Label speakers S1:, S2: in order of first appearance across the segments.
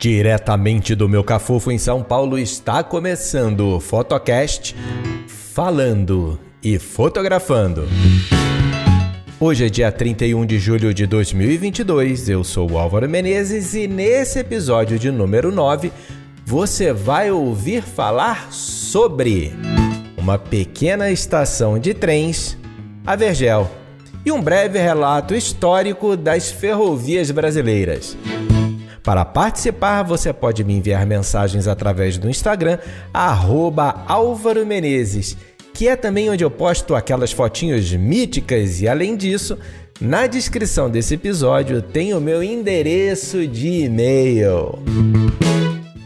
S1: Diretamente do meu cafofo em São Paulo está começando o Fotocast Falando e Fotografando. Hoje é dia 31 de julho de 2022, eu sou o Álvaro Menezes e nesse episódio de número 9 você vai ouvir falar sobre uma pequena estação de trens, a Vergel, e um breve relato histórico das ferrovias brasileiras. Para participar, você pode me enviar mensagens através do Instagram, arroba Álvaro Menezes, que é também onde eu posto aquelas fotinhos míticas e além disso, na descrição desse episódio tem o meu endereço de e-mail.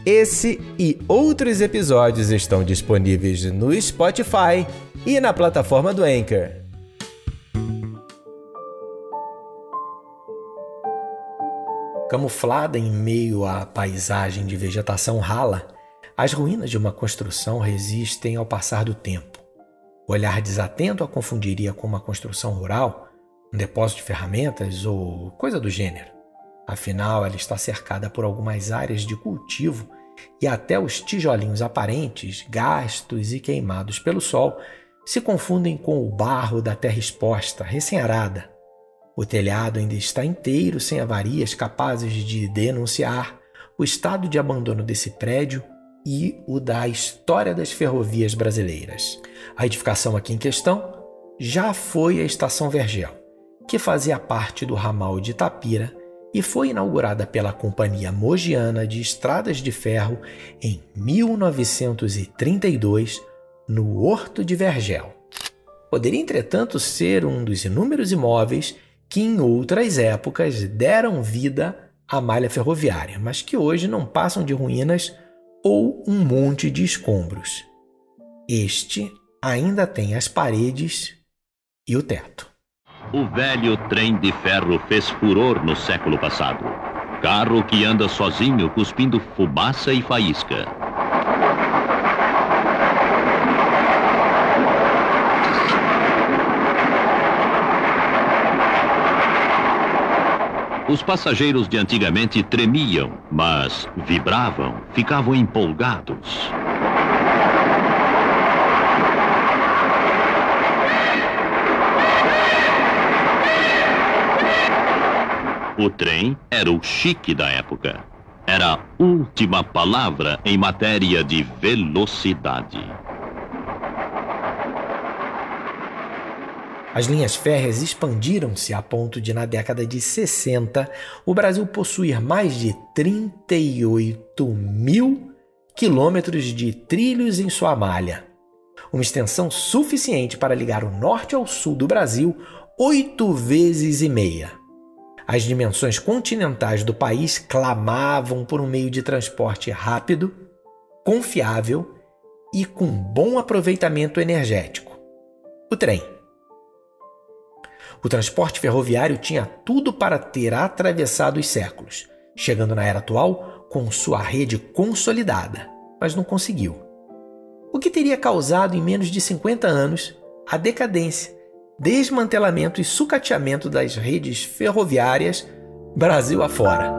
S1: Esse e outros episódios estão disponíveis no Spotify e na plataforma do Anchor. Camuflada em meio à paisagem de vegetação rala, as ruínas de uma construção resistem ao passar do tempo. O olhar desatento a confundiria com uma construção rural, um depósito de ferramentas ou coisa do gênero. Afinal, ela está cercada por algumas áreas de cultivo e até os tijolinhos aparentes, gastos e queimados pelo sol, se confundem com o barro da terra exposta, recém-arada, o telhado ainda está inteiro, sem avarias capazes de denunciar o estado de abandono desse prédio e o da história das ferrovias brasileiras. A edificação aqui em questão já foi a Estação Vergel, que fazia parte do ramal de Itapira e foi inaugurada pela Companhia Mogiana de Estradas de Ferro em 1932 no Horto de Vergel. Poderia, entretanto, ser um dos inúmeros imóveis que em outras épocas deram vida à malha ferroviária, mas que hoje não passam de ruínas ou um monte de escombros. Este ainda tem as paredes e o teto.
S2: O velho trem de ferro fez furor no século passado. Carro que anda sozinho cuspindo fumaça e faísca. Os passageiros de antigamente tremiam, mas vibravam, ficavam empolgados. O trem era o chique da época. Era a última palavra em matéria de velocidade.
S1: As linhas férreas expandiram-se a ponto de, na década de 60, o Brasil possuir mais de 38 mil quilômetros de trilhos em sua malha. Uma extensão suficiente para ligar o norte ao sul do Brasil oito vezes e meia. As dimensões continentais do país clamavam por um meio de transporte rápido, confiável e com bom aproveitamento energético: o trem. O transporte ferroviário tinha tudo para ter atravessado os séculos, chegando na era atual com sua rede consolidada, mas não conseguiu. O que teria causado em menos de 50 anos a decadência, desmantelamento e sucateamento das redes ferroviárias Brasil afora.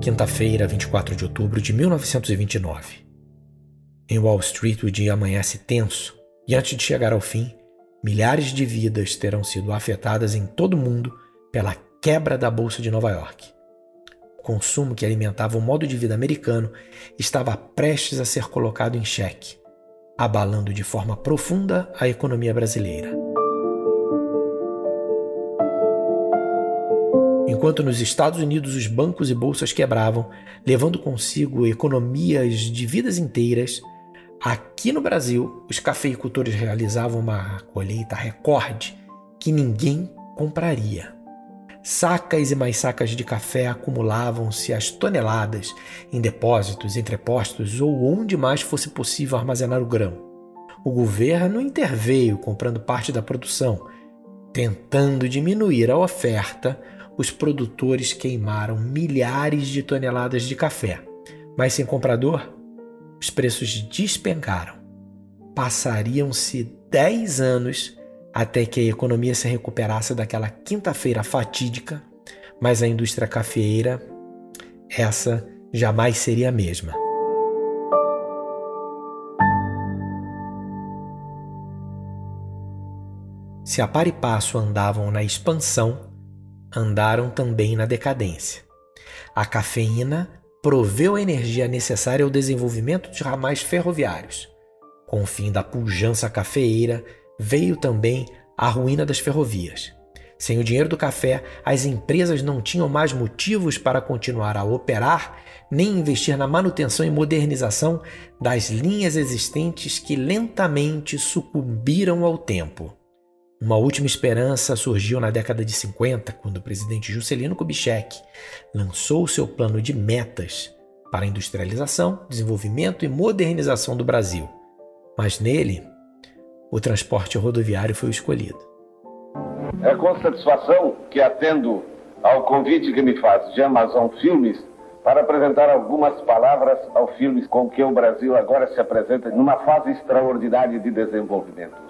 S1: Quinta-feira, 24 de outubro de 1929. Em Wall Street, o dia amanhece tenso e antes de chegar ao fim, milhares de vidas terão sido afetadas em todo o mundo pela quebra da Bolsa de Nova York. O consumo que alimentava o modo de vida americano estava prestes a ser colocado em xeque, abalando de forma profunda a economia brasileira. Enquanto nos Estados Unidos os bancos e bolsas quebravam, levando consigo economias de vidas inteiras, Aqui no Brasil, os cafeicultores realizavam uma colheita recorde que ninguém compraria. Sacas e mais sacas de café acumulavam-se as toneladas em depósitos, entrepostos ou onde mais fosse possível armazenar o grão. O governo interveio comprando parte da produção. Tentando diminuir a oferta, os produtores queimaram milhares de toneladas de café. Mas sem comprador, os preços despencaram. Passariam-se 10 anos até que a economia se recuperasse daquela quinta-feira fatídica, mas a indústria cafeeira, essa jamais seria a mesma. Se a par e passo andavam na expansão, andaram também na decadência. A cafeína proveu a energia necessária ao desenvolvimento de ramais ferroviários. Com o fim da pujança cafeeira, veio também a ruína das ferrovias. Sem o dinheiro do café, as empresas não tinham mais motivos para continuar a operar nem investir na manutenção e modernização das linhas existentes que lentamente sucumbiram ao tempo. Uma última esperança surgiu na década de 50, quando o presidente Juscelino Kubitschek lançou seu plano de metas para a industrialização, desenvolvimento e modernização do Brasil. Mas nele, o transporte rodoviário foi escolhido.
S3: É com satisfação que atendo ao convite que me faz de Amazon Filmes para apresentar algumas palavras ao filme com que o Brasil agora se apresenta numa fase extraordinária de desenvolvimento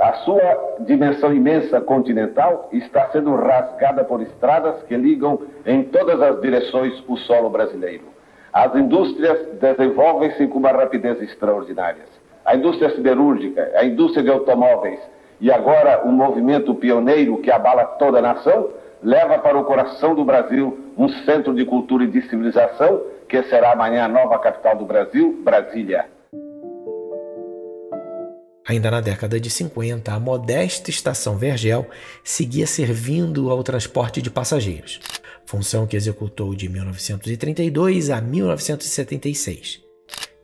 S3: a sua dimensão imensa continental está sendo rasgada por estradas que ligam em todas as direções o solo brasileiro. As indústrias desenvolvem-se com uma rapidez extraordinária. A indústria siderúrgica, a indústria de automóveis e agora um movimento pioneiro que abala toda a nação leva para o coração do Brasil um centro de cultura e de civilização que será amanhã a nova capital do Brasil, Brasília.
S1: Ainda na década de 50, a modesta estação Vergel seguia servindo ao transporte de passageiros, função que executou de 1932 a 1976.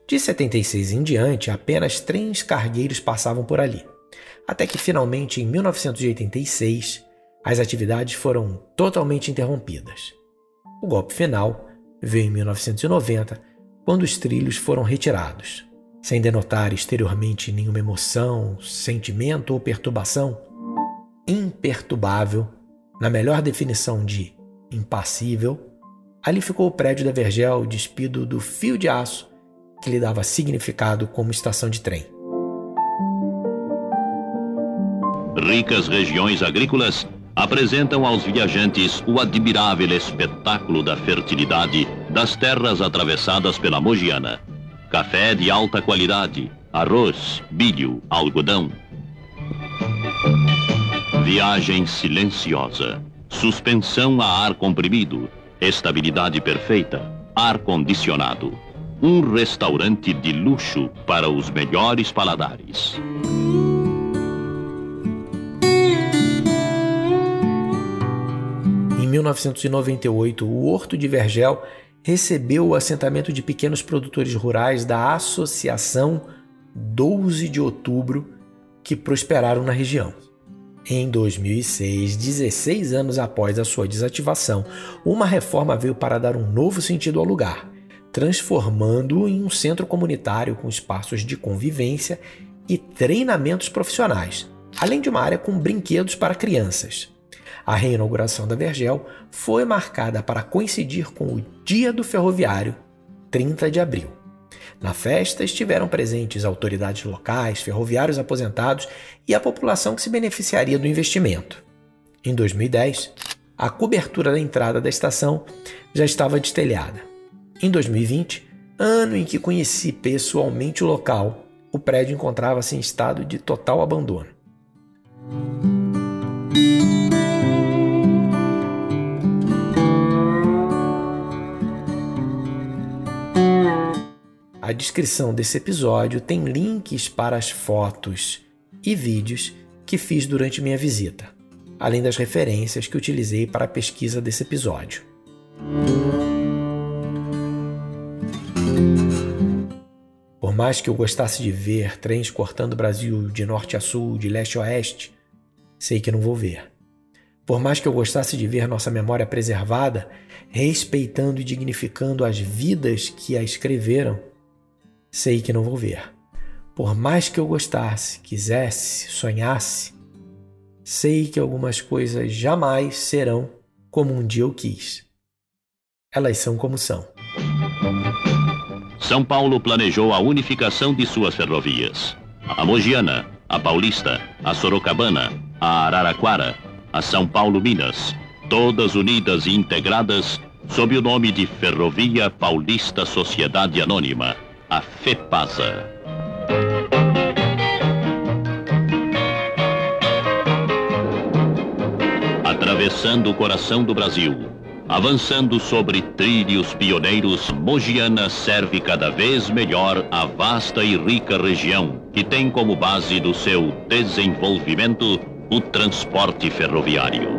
S1: De 76 em diante, apenas trens cargueiros passavam por ali, até que finalmente em 1986 as atividades foram totalmente interrompidas. O golpe final veio em 1990, quando os trilhos foram retirados sem denotar exteriormente nenhuma emoção, sentimento ou perturbação, imperturbável, na melhor definição de impassível, ali ficou o prédio da Vergel despido do fio de aço que lhe dava significado como estação de trem.
S2: Ricas regiões agrícolas apresentam aos viajantes o admirável espetáculo da fertilidade das terras atravessadas pela Mogiana café de alta qualidade, arroz, milho, algodão. Viagem silenciosa, suspensão a ar comprimido, estabilidade perfeita, ar condicionado. Um restaurante de luxo para os melhores paladares.
S1: Em 1998, o Horto de Vergel recebeu o assentamento de pequenos produtores rurais da Associação 12 de Outubro, que prosperaram na região. Em 2006, 16 anos após a sua desativação, uma reforma veio para dar um novo sentido ao lugar, transformando-o em um centro comunitário com espaços de convivência e treinamentos profissionais, além de uma área com brinquedos para crianças. A reinauguração da Vergel foi marcada para coincidir com o Dia do Ferroviário, 30 de abril. Na festa estiveram presentes autoridades locais, ferroviários aposentados e a população que se beneficiaria do investimento. Em 2010, a cobertura da entrada da estação já estava destelhada. Em 2020, ano em que conheci pessoalmente o local, o prédio encontrava-se em estado de total abandono. A descrição desse episódio tem links para as fotos e vídeos que fiz durante minha visita, além das referências que utilizei para a pesquisa desse episódio. Por mais que eu gostasse de ver trens cortando o Brasil de norte a sul, de leste a oeste, sei que não vou ver. Por mais que eu gostasse de ver nossa memória preservada, respeitando e dignificando as vidas que a escreveram, sei que não vou ver. Por mais que eu gostasse, quisesse, sonhasse, sei que algumas coisas jamais serão como um dia eu quis. Elas são como são.
S2: São Paulo planejou a unificação de suas ferrovias. A Mogiana, a Paulista, a Sorocabana, a Araraquara, a São Paulo Minas, todas unidas e integradas sob o nome de Ferrovia Paulista Sociedade Anônima, a FEPASA. Atravessando o coração do Brasil, avançando sobre trilhos pioneiros, Mogiana serve cada vez melhor a vasta e rica região que tem como base do seu desenvolvimento o transporte ferroviário.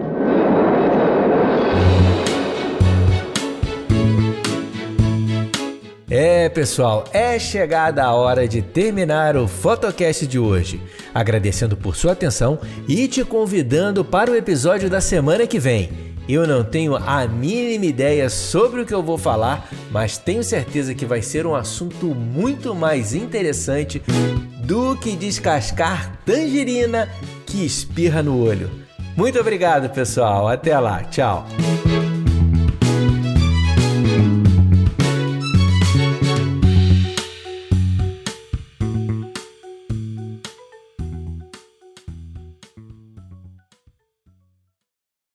S1: É, pessoal, é chegada a hora de terminar o Fotocast de hoje. Agradecendo por sua atenção e te convidando para o episódio da semana que vem. Eu não tenho a mínima ideia sobre o que eu vou falar, mas tenho certeza que vai ser um assunto muito mais interessante do que descascar tangerina que espirra no olho. Muito obrigado, pessoal. Até lá. Tchau.